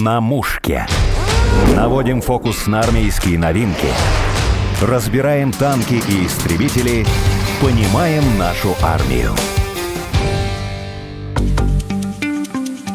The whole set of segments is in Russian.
На мушке. Наводим фокус на армейские новинки. Разбираем танки и истребители. Понимаем нашу армию.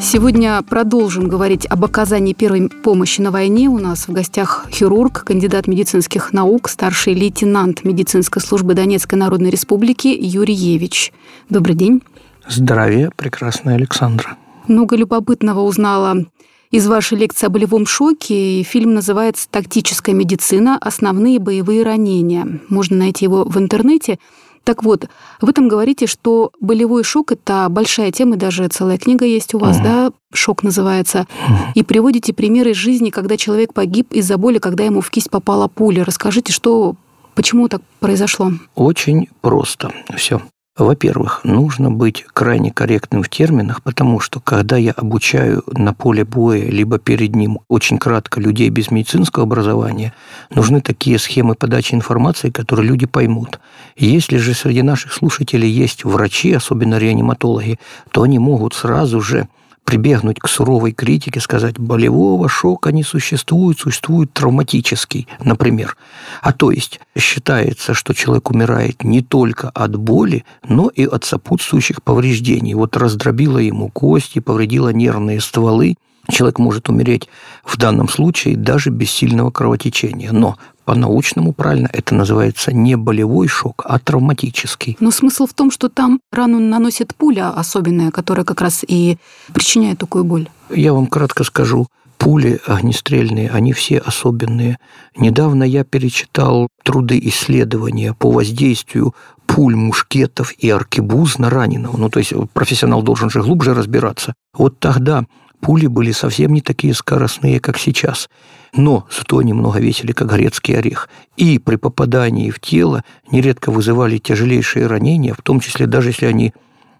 Сегодня продолжим говорить об оказании первой помощи на войне. У нас в гостях хирург, кандидат медицинских наук, старший лейтенант медицинской службы Донецкой Народной Республики Юрий Евич. Добрый день. Здравия, прекрасная Александра. Много любопытного узнала из вашей лекции о болевом шоке. Фильм называется «Тактическая медицина. Основные боевые ранения». Можно найти его в интернете. Так вот, в этом говорите, что болевой шок – это большая тема, даже целая книга есть у вас, угу. да, «Шок» называется, угу. и приводите примеры из жизни, когда человек погиб из-за боли, когда ему в кисть попала пуля. Расскажите, что Почему так произошло? Очень просто все. Во-первых, нужно быть крайне корректным в терминах, потому что когда я обучаю на поле боя, либо перед ним очень кратко людей без медицинского образования, нужны такие схемы подачи информации, которые люди поймут. Если же среди наших слушателей есть врачи, особенно реаниматологи, то они могут сразу же прибегнуть к суровой критике, сказать, болевого шока не существует, существует травматический, например. А то есть считается, что человек умирает не только от боли, но и от сопутствующих повреждений. Вот раздробила ему кости, повредила нервные стволы, человек может умереть в данном случае даже без сильного кровотечения. Но по-научному правильно это называется не болевой шок, а травматический. Но смысл в том, что там рану наносит пуля особенная, которая как раз и причиняет такую боль. Я вам кратко скажу. Пули огнестрельные, они все особенные. Недавно я перечитал труды исследования по воздействию пуль, мушкетов и аркебуз на раненого. Ну, то есть профессионал должен же глубже разбираться. Вот тогда пули были совсем не такие скоростные, как сейчас но зато немного весили, как грецкий орех. И при попадании в тело нередко вызывали тяжелейшие ранения, в том числе даже если они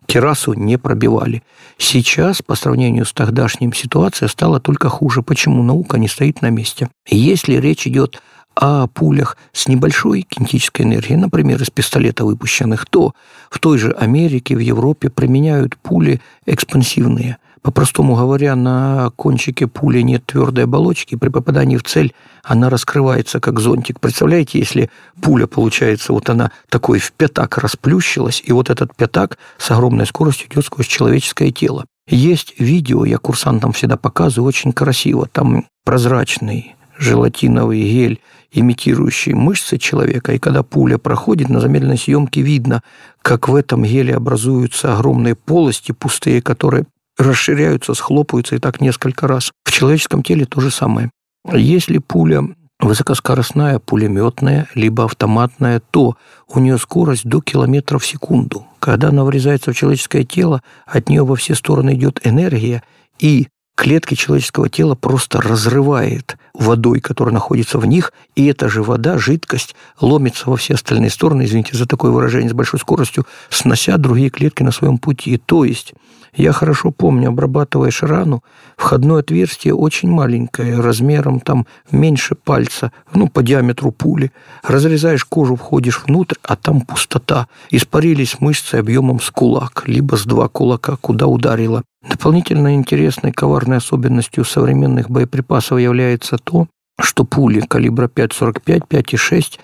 террасу не пробивали. Сейчас, по сравнению с тогдашним, ситуация стала только хуже. Почему? Наука не стоит на месте. Если речь идет о пулях с небольшой кинетической энергией, например, из пистолета выпущенных, то в той же Америке, в Европе применяют пули экспансивные – по-простому говоря, на кончике пули нет твердой оболочки, при попадании в цель она раскрывается как зонтик. Представляете, если пуля, получается, вот она такой в пятак расплющилась, и вот этот пятак с огромной скоростью идет сквозь человеческое тело. Есть видео, я курсантам всегда показываю, очень красиво. Там прозрачный желатиновый гель, имитирующий мышцы человека, и когда пуля проходит, на замедленной съемке видно, как в этом геле образуются огромные полости пустые, которые расширяются, схлопываются и так несколько раз. В человеческом теле то же самое. Если пуля высокоскоростная, пулеметная, либо автоматная, то у нее скорость до километра в секунду. Когда она врезается в человеческое тело, от нее во все стороны идет энергия, и клетки человеческого тела просто разрывает водой, которая находится в них, и эта же вода, жидкость, ломится во все остальные стороны, извините за такое выражение, с большой скоростью, снося другие клетки на своем пути. То есть я хорошо помню, обрабатываешь рану, входное отверстие очень маленькое, размером там меньше пальца, ну, по диаметру пули. Разрезаешь кожу, входишь внутрь, а там пустота. Испарились мышцы объемом с кулак, либо с два кулака, куда ударило. Дополнительно интересной коварной особенностью современных боеприпасов является то, что пули калибра 5,45, 5,6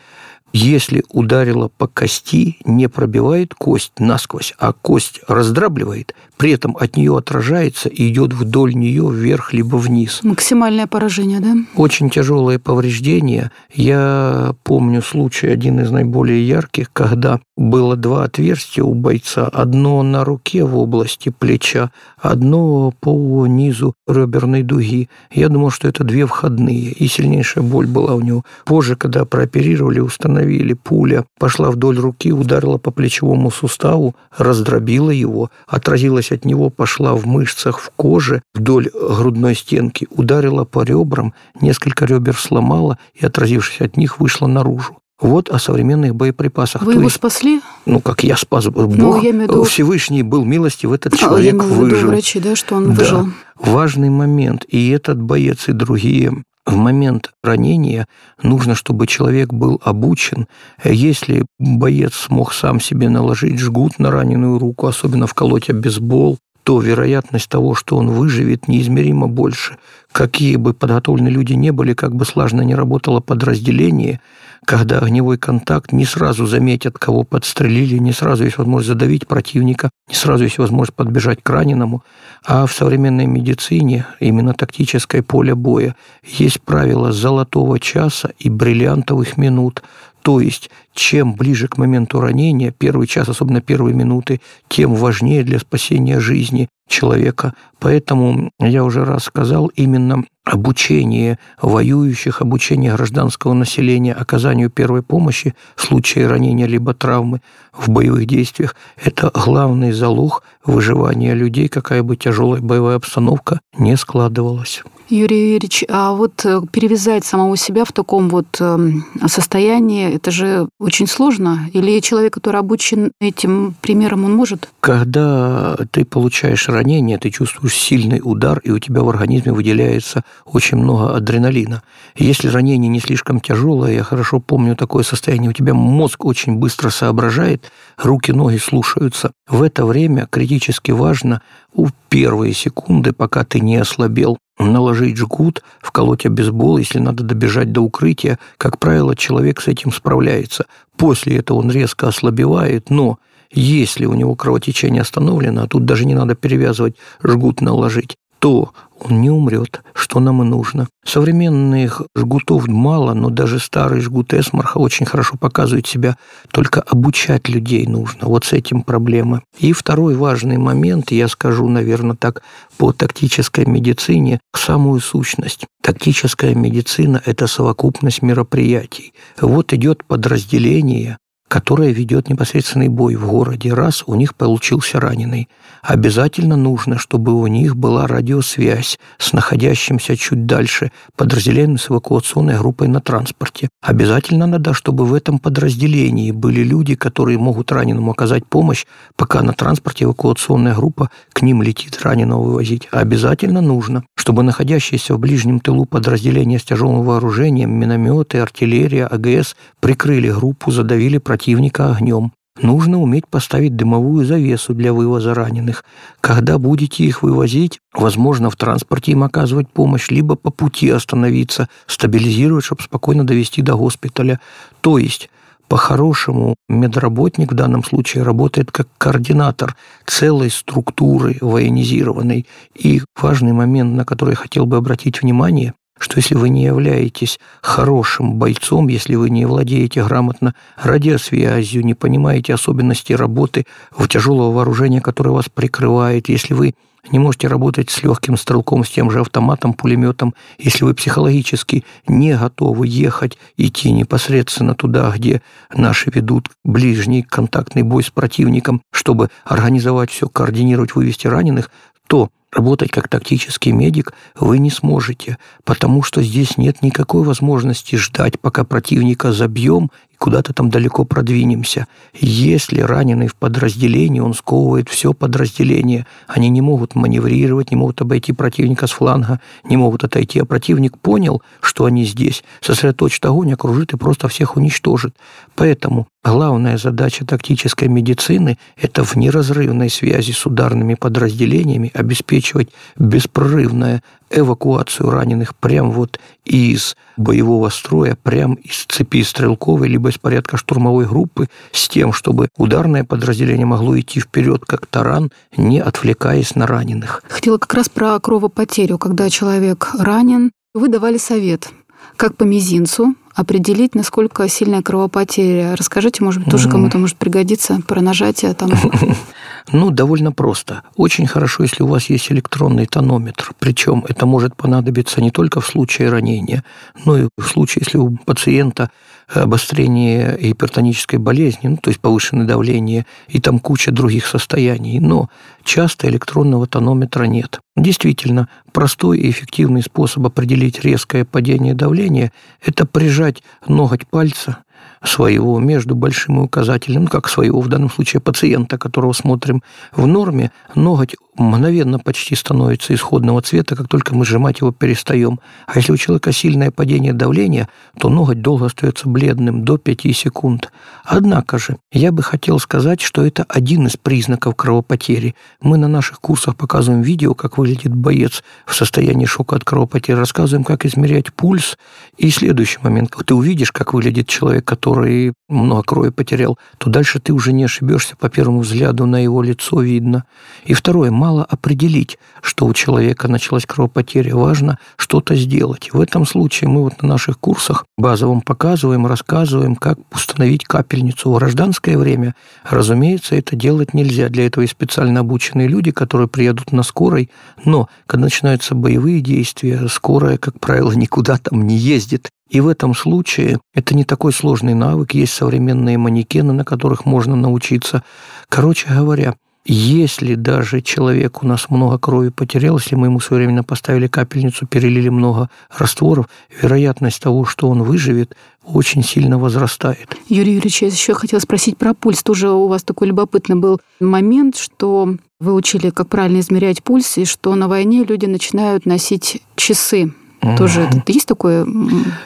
если ударило по кости, не пробивает кость насквозь, а кость раздрабливает, при этом от нее отражается и идет вдоль нее вверх либо вниз. Максимальное поражение, да? Очень тяжелое повреждение. Я помню случай, один из наиболее ярких, когда было два отверстия у бойца. Одно на руке в области плеча, одно по низу реберной дуги. Я думал, что это две входные, и сильнейшая боль была у него. Позже, когда прооперировали, установили, пуля пошла вдоль руки, ударила по плечевому суставу, раздробила его, отразилась от него, пошла в мышцах, в коже, вдоль грудной стенки, ударила по ребрам, несколько ребер сломала и, отразившись от них, вышла наружу. Вот о современных боеприпасах. Вы То его есть, спасли? Ну, как я спас. Бог, ну, я виду... Всевышний был милостив, этот человек а, я имею в виду врачи, да, что он да. выжил. Важный момент. И этот боец, и другие в момент ранения нужно, чтобы человек был обучен. Если боец смог сам себе наложить жгут на раненую руку, особенно вколоть обезбол, то вероятность того, что он выживет, неизмеримо больше. Какие бы подготовленные люди не были, как бы слаженно не работало подразделение, когда огневой контакт не сразу заметят, кого подстрелили, не сразу есть возможность задавить противника, не сразу есть возможность подбежать к раненому. А в современной медицине, именно тактическое поле боя, есть правило золотого часа и бриллиантовых минут. То есть, чем ближе к моменту ранения, первый час, особенно первые минуты, тем важнее для спасения жизни человека. Поэтому, я уже раз сказал, именно обучение воюющих, обучение гражданского населения оказанию первой помощи в случае ранения либо травмы в боевых действиях – это главный залог выживания людей, какая бы тяжелая боевая обстановка не складывалась. Юрий Юрьевич, а вот э, перевязать самого себя в таком вот эм, состоянии, это же очень сложно? Или человек, который обучен этим примером, он может? Когда ты получаешь ранение, ты чувствуешь сильный удар, и у тебя в организме выделяется очень много адреналина. Если ранение не слишком тяжелое, я хорошо помню такое состояние, у тебя мозг очень быстро соображает, руки, ноги слушаются. В это время критически важно у первые секунды, пока ты не ослабел, наложить жгут, вколоть обезбол, если надо добежать до укрытия. Как правило, человек с этим справляется. После этого он резко ослабевает, но если у него кровотечение остановлено, а тут даже не надо перевязывать, жгут наложить, то он не умрет, что нам и нужно. Современных жгутов мало, но даже старый жгут Эсмарха очень хорошо показывает себя. Только обучать людей нужно. Вот с этим проблема. И второй важный момент, я скажу, наверное, так, по тактической медицине, самую сущность. Тактическая медицина – это совокупность мероприятий. Вот идет подразделение, которое ведет непосредственный бой в городе. Раз у них получился раненый, обязательно нужно, чтобы у них была радиосвязь с находящимся чуть дальше подразделением с эвакуационной группой на транспорте. Обязательно надо, чтобы в этом подразделении были люди, которые могут раненому оказать помощь, пока на транспорте эвакуационная группа к ним летит раненого вывозить. Обязательно нужно, чтобы находящиеся в ближнем тылу подразделения с тяжелым вооружением, минометы, артиллерия, АГС прикрыли группу, задавили противника противника огнем. Нужно уметь поставить дымовую завесу для вывоза раненых. Когда будете их вывозить, возможно, в транспорте им оказывать помощь, либо по пути остановиться, стабилизировать, чтобы спокойно довести до госпиталя. То есть по-хорошему, медработник в данном случае работает как координатор целой структуры военизированной. И важный момент, на который я хотел бы обратить внимание, что если вы не являетесь хорошим бойцом, если вы не владеете грамотно радиосвязью, не понимаете особенности работы в тяжелого вооружения, которое вас прикрывает, если вы не можете работать с легким стрелком, с тем же автоматом, пулеметом, если вы психологически не готовы ехать, идти непосредственно туда, где наши ведут ближний контактный бой с противником, чтобы организовать все, координировать, вывести раненых, то Работать как тактический медик вы не сможете, потому что здесь нет никакой возможности ждать, пока противника забьем куда-то там далеко продвинемся. Если раненый в подразделении, он сковывает все подразделение. Они не могут маневрировать, не могут обойти противника с фланга, не могут отойти. А противник понял, что они здесь, сосредоточит огонь, окружит и просто всех уничтожит. Поэтому главная задача тактической медицины – это в неразрывной связи с ударными подразделениями обеспечивать беспрерывное эвакуацию раненых прямо вот из боевого строя, прямо из цепи стрелковой, либо из порядка штурмовой группы, с тем, чтобы ударное подразделение могло идти вперед, как таран, не отвлекаясь на раненых. Хотела как раз про кровопотерю. Когда человек ранен, вы давали совет, как по мизинцу определить, насколько сильная кровопотеря. Расскажите, может быть, тоже кому-то может пригодиться про нажатие там. Ну, довольно просто. Очень хорошо, если у вас есть электронный тонометр. Причем это может понадобиться не только в случае ранения, но и в случае, если у пациента обострение гипертонической болезни, ну, то есть повышенное давление, и там куча других состояний. Но часто электронного тонометра нет. Действительно, простой и эффективный способ определить резкое падение давления – это прижать ноготь пальца своего между большим и указательным, ну, как своего в данном случае пациента, которого смотрим в норме, ноготь мгновенно почти становится исходного цвета, как только мы сжимать его перестаем. А если у человека сильное падение давления, то ноготь долго остается бледным, до 5 секунд. Однако же, я бы хотел сказать, что это один из признаков кровопотери. Мы на наших курсах показываем видео, как выглядит боец в состоянии шока от кровопотери, рассказываем, как измерять пульс. И следующий момент, когда ты увидишь, как выглядит человек, который много крови потерял, то дальше ты уже не ошибешься, по первому взгляду на его лицо видно. И второе, мало определить, что у человека началась кровопотеря, важно что-то сделать. В этом случае мы вот на наших курсах базовым показываем, рассказываем, как установить капельницу. В гражданское время, разумеется, это делать нельзя. Для этого есть специально обученные люди, которые приедут на скорой, но когда начинаются боевые действия, скорая, как правило, никуда там не ездит. И в этом случае это не такой сложный навык, есть современные манекены, на которых можно научиться. Короче говоря, если даже человек у нас много крови потерял, если мы ему своевременно поставили капельницу, перелили много растворов, вероятность того, что он выживет, очень сильно возрастает. Юрий Юрьевич, я еще хотела спросить про пульс. Тоже у вас такой любопытный был момент, что вы учили, как правильно измерять пульс, и что на войне люди начинают носить часы тоже есть такое?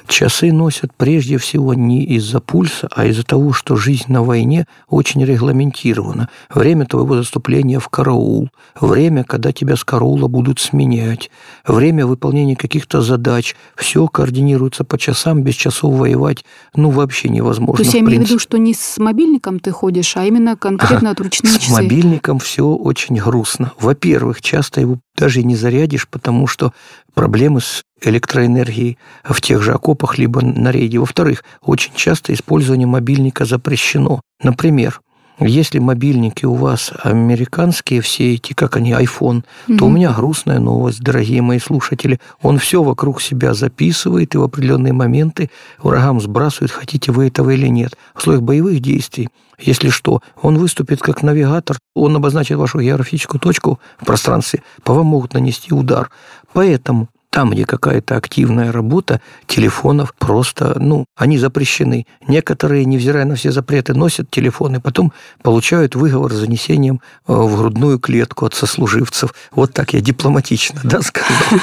Часы носят прежде всего не из-за пульса, а из-за того, что жизнь на войне очень регламентирована. Время твоего заступления в караул, время, когда тебя с караула будут сменять, время выполнения каких-то задач. Все координируется по часам, без часов воевать ну вообще невозможно. То есть я имею в виду, что не с мобильником ты ходишь, а именно конкретно от ручных часы. С мобильником все очень грустно. Во-первых, часто его даже не зарядишь, потому что проблемы с электроэнергией в тех же окопах либо на рейде. Во-вторых, очень часто использование мобильника запрещено. Например, если мобильники у вас американские, все эти, как они, iPhone, mm то у меня грустная новость, дорогие мои слушатели. Он все вокруг себя записывает и в определенные моменты врагам сбрасывает, хотите вы этого или нет. В условиях боевых действий, если что, он выступит как навигатор, он обозначит вашу географическую точку в пространстве, по вам могут нанести удар. Поэтому там, где какая-то активная работа, телефонов просто, ну, они запрещены. Некоторые, невзирая на все запреты, носят телефоны, потом получают выговор с занесением э, в грудную клетку от сослуживцев. Вот так я дипломатично, да, сказал.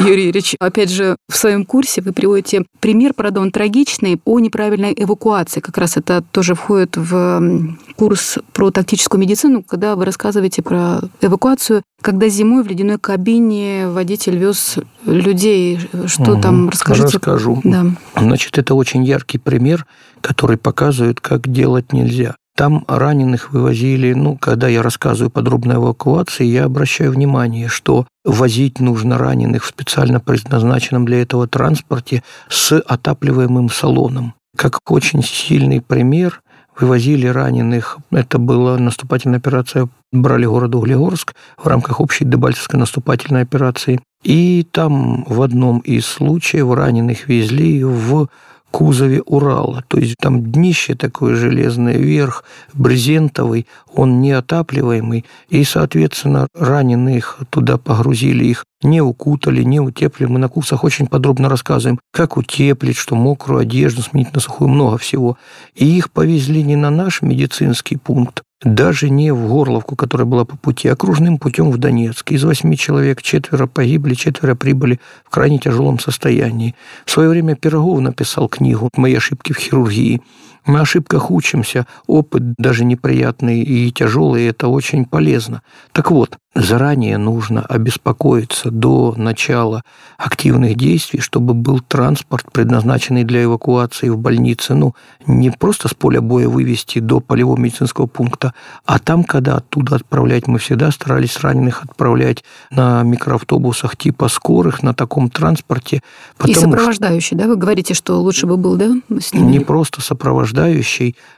Юрий Юрьевич, опять же, в своем курсе вы приводите пример, правда, он трагичный, о неправильной эвакуации. Как раз это тоже входит в курс про тактическую медицину, когда вы рассказываете про эвакуацию, когда зимой в ледяной кабине водитель вез людей. Что угу. там, расскажите? Расскажу. Да. Значит, это очень яркий пример, который показывает, как делать нельзя. Там раненых вывозили, ну, когда я рассказываю подробно о эвакуации, я обращаю внимание, что возить нужно раненых в специально предназначенном для этого транспорте с отапливаемым салоном. Как очень сильный пример, вывозили раненых, это была наступательная операция, брали город Углегорск в рамках общей Дебальцевской наступательной операции. И там в одном из случаев раненых везли в кузове Урала. То есть там днище такое железное, верх брезентовый, он неотапливаемый, и, соответственно, раненых туда погрузили, их не укутали, не утеплили. Мы на курсах очень подробно рассказываем, как утеплить, что мокрую одежду сменить на сухую, много всего. И их повезли не на наш медицинский пункт, даже не в Горловку, которая была по пути, а окружным путем в Донецк. Из восьми человек четверо погибли, четверо прибыли в крайне тяжелом состоянии. В свое время Пирогов написал книгу «Мои ошибки в хирургии». Мы ошибках учимся, опыт даже неприятный и тяжелый, это очень полезно. Так вот, заранее нужно обеспокоиться до начала активных действий, чтобы был транспорт, предназначенный для эвакуации в больнице. Ну, не просто с поля боя вывести до полевого медицинского пункта, а там, когда оттуда отправлять, мы всегда старались раненых отправлять на микроавтобусах типа скорых, на таком транспорте. И сопровождающий, да? Вы говорите, что лучше бы был, да, с ними? Не просто сопровождающий.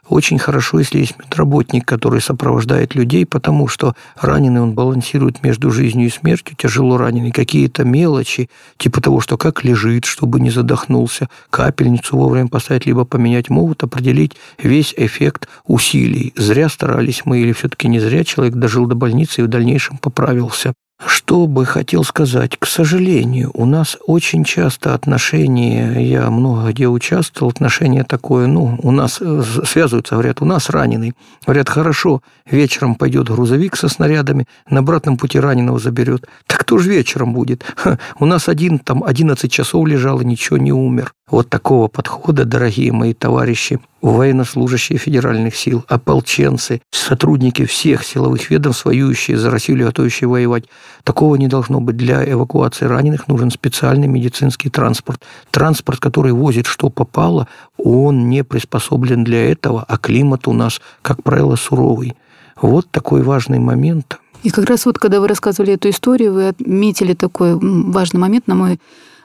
Очень хорошо, если есть медработник, который сопровождает людей, потому что раненый он балансирует между жизнью и смертью, тяжело раненый, какие-то мелочи, типа того, что как лежит, чтобы не задохнулся, капельницу вовремя поставить, либо поменять, могут определить весь эффект усилий. Зря старались мы или все-таки не зря человек дожил до больницы и в дальнейшем поправился. Что бы хотел сказать? К сожалению, у нас очень часто отношения, я много где участвовал, отношения такое, ну, у нас э, связываются, говорят, у нас раненый. Говорят, хорошо, вечером пойдет грузовик со снарядами, на обратном пути раненого заберет. Так кто же вечером будет? Ха, у нас один там 11 часов лежал и ничего не умер. Вот такого подхода, дорогие мои товарищи, военнослужащие федеральных сил, ополченцы, сотрудники всех силовых ведомств, воюющие за Россию или готовящие воевать, такого не должно быть. Для эвакуации раненых нужен специальный медицинский транспорт. Транспорт, который возит что попало, он не приспособлен для этого, а климат у нас, как правило, суровый. Вот такой важный момент. И как раз вот, когда вы рассказывали эту историю, вы отметили такой важный момент, на мой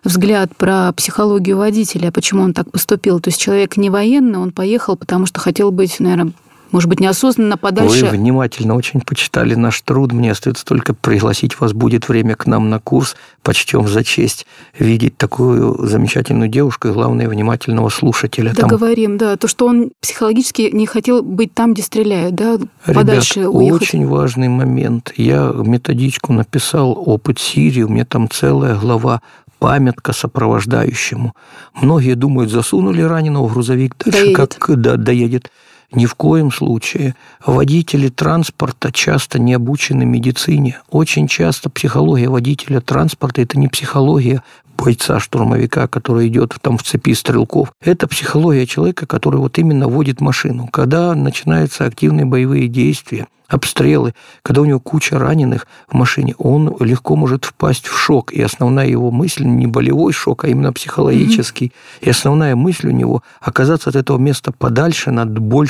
взгляд про психологию водителя, почему он так поступил. То есть человек не военный, он поехал, потому что хотел быть, наверное, может быть, неосознанно подальше. Вы внимательно очень почитали наш труд. Мне остается только пригласить вас будет время к нам на курс. Почтем за честь видеть такую замечательную девушку и, главное, внимательного слушателя. Договорим, там... да. То, что он психологически не хотел быть там, где стреляют, да, подальше Ребят, уехать. очень важный момент. Я методичку написал «Опыт Сирии», у меня там целая глава памятка сопровождающему. Многие думают, засунули раненого в грузовик, дальше доедет. как да, доедет. Ни в коем случае. Водители транспорта часто не обучены медицине. Очень часто психология водителя транспорта – это не психология бойца-штурмовика, который идет там в цепи стрелков. Это психология человека, который вот именно водит машину. Когда начинаются активные боевые действия, обстрелы, когда у него куча раненых в машине, он легко может впасть в шок. И основная его мысль не болевой шок, а именно психологический. Mm-hmm. И основная мысль у него оказаться от этого места подальше на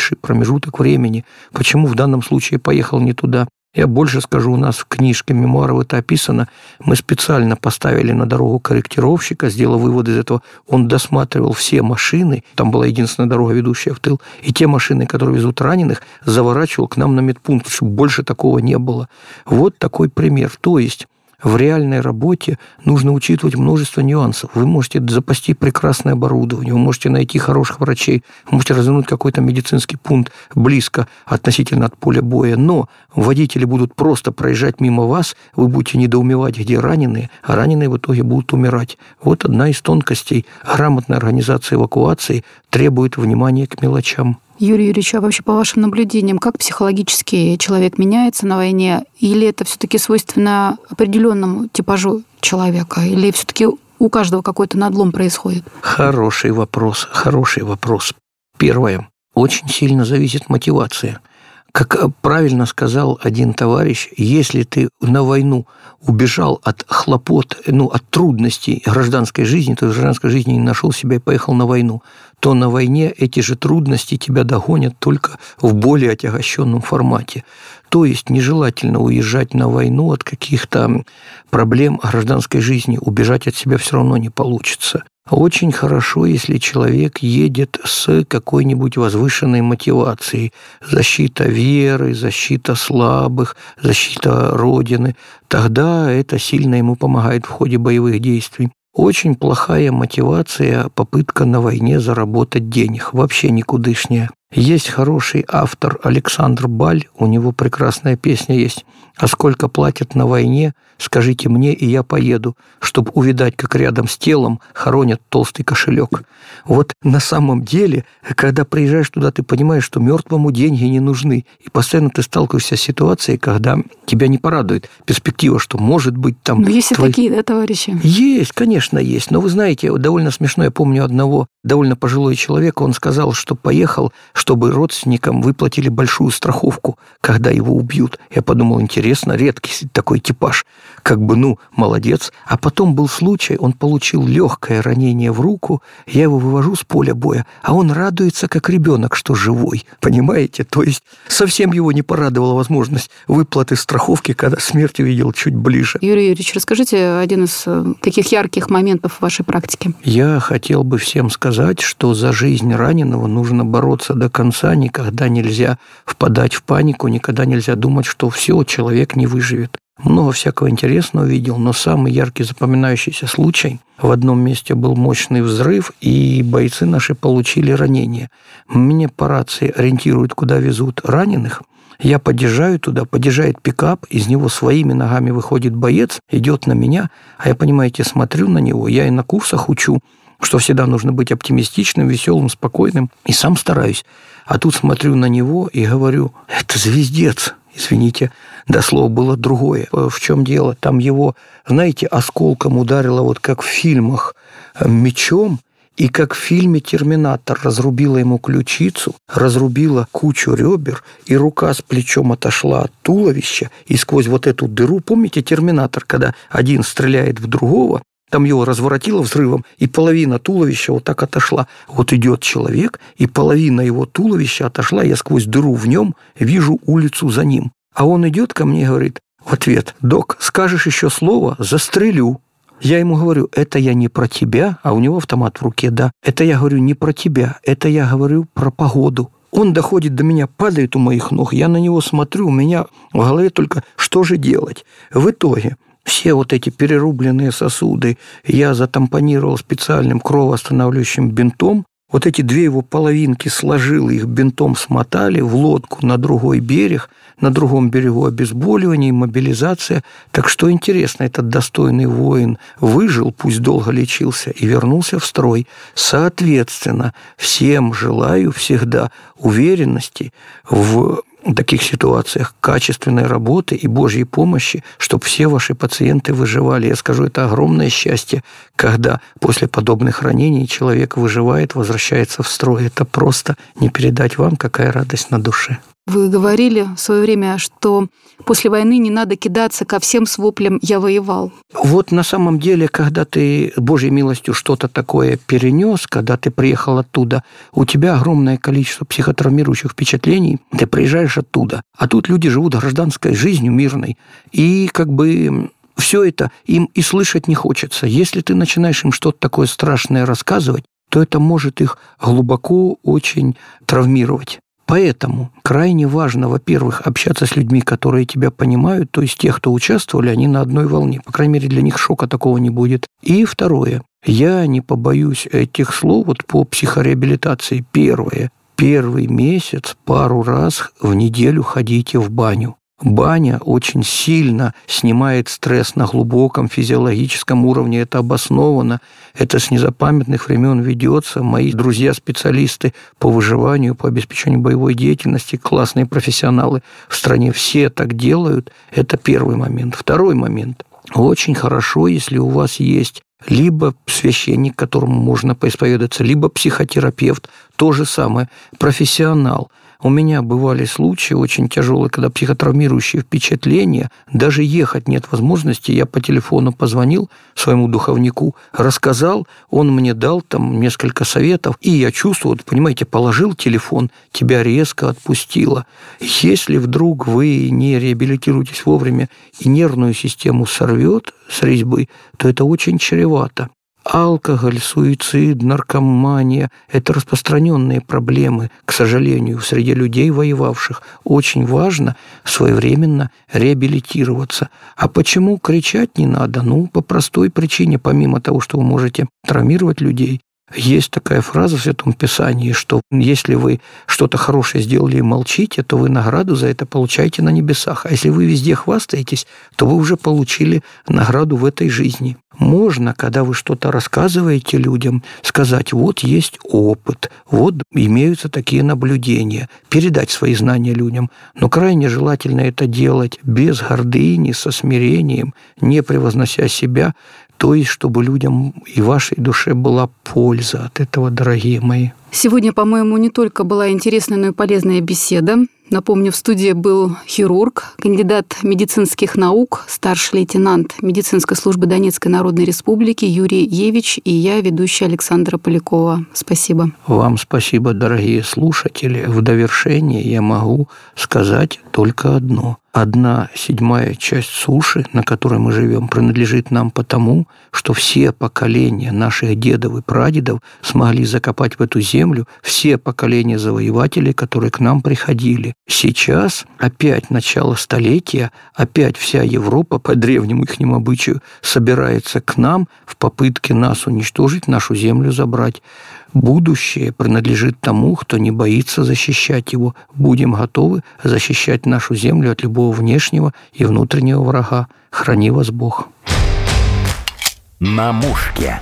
больший промежуток времени. Почему в данном случае поехал не туда? Я больше скажу, у нас в книжке мемуаров это описано. Мы специально поставили на дорогу корректировщика, сделал вывод из этого. Он досматривал все машины, там была единственная дорога, ведущая в тыл, и те машины, которые везут раненых, заворачивал к нам на медпункт, чтобы больше такого не было. Вот такой пример. То есть в реальной работе нужно учитывать множество нюансов. Вы можете запасти прекрасное оборудование, вы можете найти хороших врачей, вы можете развернуть какой-то медицинский пункт близко относительно от поля боя, но водители будут просто проезжать мимо вас, вы будете недоумевать, где раненые, а раненые в итоге будут умирать. Вот одна из тонкостей. Грамотная организация эвакуации требует внимания к мелочам. Юрий Юрьевич, а вообще по вашим наблюдениям, как психологически человек меняется на войне? Или это все-таки свойственно определенному типажу человека? Или все-таки у каждого какой-то надлом происходит? Хороший вопрос, хороший вопрос. Первое. Очень сильно зависит мотивация. Как правильно сказал один товарищ, если ты на войну убежал от хлопот, ну, от трудностей гражданской жизни, то в гражданской жизни не нашел себя и поехал на войну, то на войне эти же трудности тебя догонят только в более отягощенном формате. То есть нежелательно уезжать на войну от каких-то проблем гражданской жизни. Убежать от себя все равно не получится. Очень хорошо, если человек едет с какой-нибудь возвышенной мотивацией. Защита веры, защита слабых, защита Родины. Тогда это сильно ему помогает в ходе боевых действий. Очень плохая мотивация, попытка на войне заработать денег. Вообще никудышняя. Есть хороший автор Александр Баль, у него прекрасная песня есть. «А сколько платят на войне, скажите мне, и я поеду, чтобы увидать, как рядом с телом хоронят толстый кошелек». Вот на самом деле, когда приезжаешь туда, ты понимаешь, что мертвому деньги не нужны. И постоянно ты сталкиваешься с ситуацией, когда тебя не порадует перспектива, что может быть там... Ну, есть твой... и такие, да, товарищи? Есть, конечно, есть. Но вы знаете, довольно смешно, я помню одного довольно пожилой человека, он сказал, что поехал, чтобы родственникам выплатили большую страховку, когда его убьют. Я подумал, интересно, редкий такой типаж. Как бы, ну, молодец. А потом был случай, он получил легкое ранение в руку, я его вывожу с поля боя, а он радуется, как ребенок, что живой. Понимаете? То есть совсем его не порадовала возможность выплаты страховки, когда смерть увидел чуть ближе. Юрий Юрьевич, расскажите один из э, таких ярких моментов в вашей практике. Я хотел бы всем сказать, что за жизнь раненого нужно бороться до конца, никогда нельзя впадать в панику, никогда нельзя думать, что все, человек не выживет. Много всякого интересного видел, но самый яркий запоминающийся случай – в одном месте был мощный взрыв, и бойцы наши получили ранения. Мне по рации ориентируют, куда везут раненых. Я подъезжаю туда, подъезжает пикап, из него своими ногами выходит боец, идет на меня, а я, понимаете, смотрю на него, я и на курсах учу, что всегда нужно быть оптимистичным, веселым, спокойным, и сам стараюсь. А тут смотрю на него и говорю, это звездец, извините, до слова было другое. В чем дело? Там его, знаете, осколком ударило, вот как в фильмах, э, мечом, и как в фильме «Терминатор» разрубила ему ключицу, разрубила кучу ребер, и рука с плечом отошла от туловища, и сквозь вот эту дыру, помните «Терминатор», когда один стреляет в другого, там его разворотило взрывом, и половина туловища вот так отошла. Вот идет человек, и половина его туловища отошла, я сквозь дыру в нем вижу улицу за ним. А он идет ко мне и говорит в ответ, «Док, скажешь еще слово, застрелю». Я ему говорю, это я не про тебя, а у него автомат в руке, да. Это я говорю не про тебя, это я говорю про погоду. Он доходит до меня, падает у моих ног, я на него смотрю, у меня в голове только что же делать. В итоге все вот эти перерубленные сосуды я затампонировал специальным кровоостанавливающим бинтом, вот эти две его половинки сложил, их бинтом смотали в лодку на другой берег, на другом берегу обезболивание и мобилизация. Так что интересно, этот достойный воин выжил, пусть долго лечился, и вернулся в строй. Соответственно, всем желаю всегда уверенности в таких ситуациях качественной работы и Божьей помощи, чтобы все ваши пациенты выживали. Я скажу, это огромное счастье, когда после подобных ранений человек выживает, возвращается в строй. Это просто не передать вам, какая радость на душе. Вы говорили в свое время, что после войны не надо кидаться ко всем с воплем «я воевал». Вот на самом деле, когда ты Божьей милостью что-то такое перенес, когда ты приехал оттуда, у тебя огромное количество психотравмирующих впечатлений, ты приезжаешь оттуда. А тут люди живут гражданской жизнью мирной. И как бы все это им и слышать не хочется. Если ты начинаешь им что-то такое страшное рассказывать, то это может их глубоко очень травмировать. Поэтому крайне важно, во-первых, общаться с людьми, которые тебя понимают, то есть тех, кто участвовали, они на одной волне. По крайней мере, для них шока такого не будет. И второе, я не побоюсь этих слов вот по психореабилитации. Первое, первый месяц пару раз в неделю ходите в баню. Баня очень сильно снимает стресс на глубоком физиологическом уровне. Это обосновано. Это с незапамятных времен ведется. Мои друзья-специалисты по выживанию, по обеспечению боевой деятельности, классные профессионалы в стране все так делают. Это первый момент. Второй момент. Очень хорошо, если у вас есть либо священник, которому можно поисповедаться, либо психотерапевт, то же самое, профессионал – у меня бывали случаи очень тяжелые, когда психотравмирующие впечатления, даже ехать нет возможности. Я по телефону позвонил своему духовнику, рассказал, он мне дал там несколько советов, и я чувствую, вот, понимаете, положил телефон, тебя резко отпустило. Если вдруг вы не реабилитируетесь вовремя и нервную систему сорвет с резьбы, то это очень чревато. Алкоголь, суицид, наркомания – это распространенные проблемы, к сожалению, среди людей, воевавших. Очень важно своевременно реабилитироваться. А почему кричать не надо? Ну, по простой причине, помимо того, что вы можете травмировать людей, есть такая фраза в Святом Писании, что если вы что-то хорошее сделали и молчите, то вы награду за это получаете на небесах. А если вы везде хвастаетесь, то вы уже получили награду в этой жизни. Можно, когда вы что-то рассказываете людям, сказать, вот есть опыт, вот имеются такие наблюдения, передать свои знания людям. Но крайне желательно это делать без гордыни, со смирением, не превознося себя, то есть, чтобы людям и вашей душе была польза от этого, дорогие мои. Сегодня, по-моему, не только была интересная, но и полезная беседа. Напомню, в студии был хирург, кандидат медицинских наук, старший лейтенант медицинской службы Донецкой Народной Республики Юрий Евич и я, ведущая Александра Полякова. Спасибо. Вам спасибо, дорогие слушатели. В довершение я могу сказать только одно. Одна седьмая часть суши, на которой мы живем, принадлежит нам потому, что все поколения наших дедов и прадедов смогли закопать в эту землю все поколения завоевателей, которые к нам приходили. Сейчас опять начало столетия, опять вся Европа по древнему ихнему обычаю собирается к нам в попытке нас уничтожить, нашу землю забрать. Будущее принадлежит тому, кто не боится защищать его. Будем готовы защищать нашу землю от любого внешнего и внутреннего врага. Храни вас Бог. На мушке.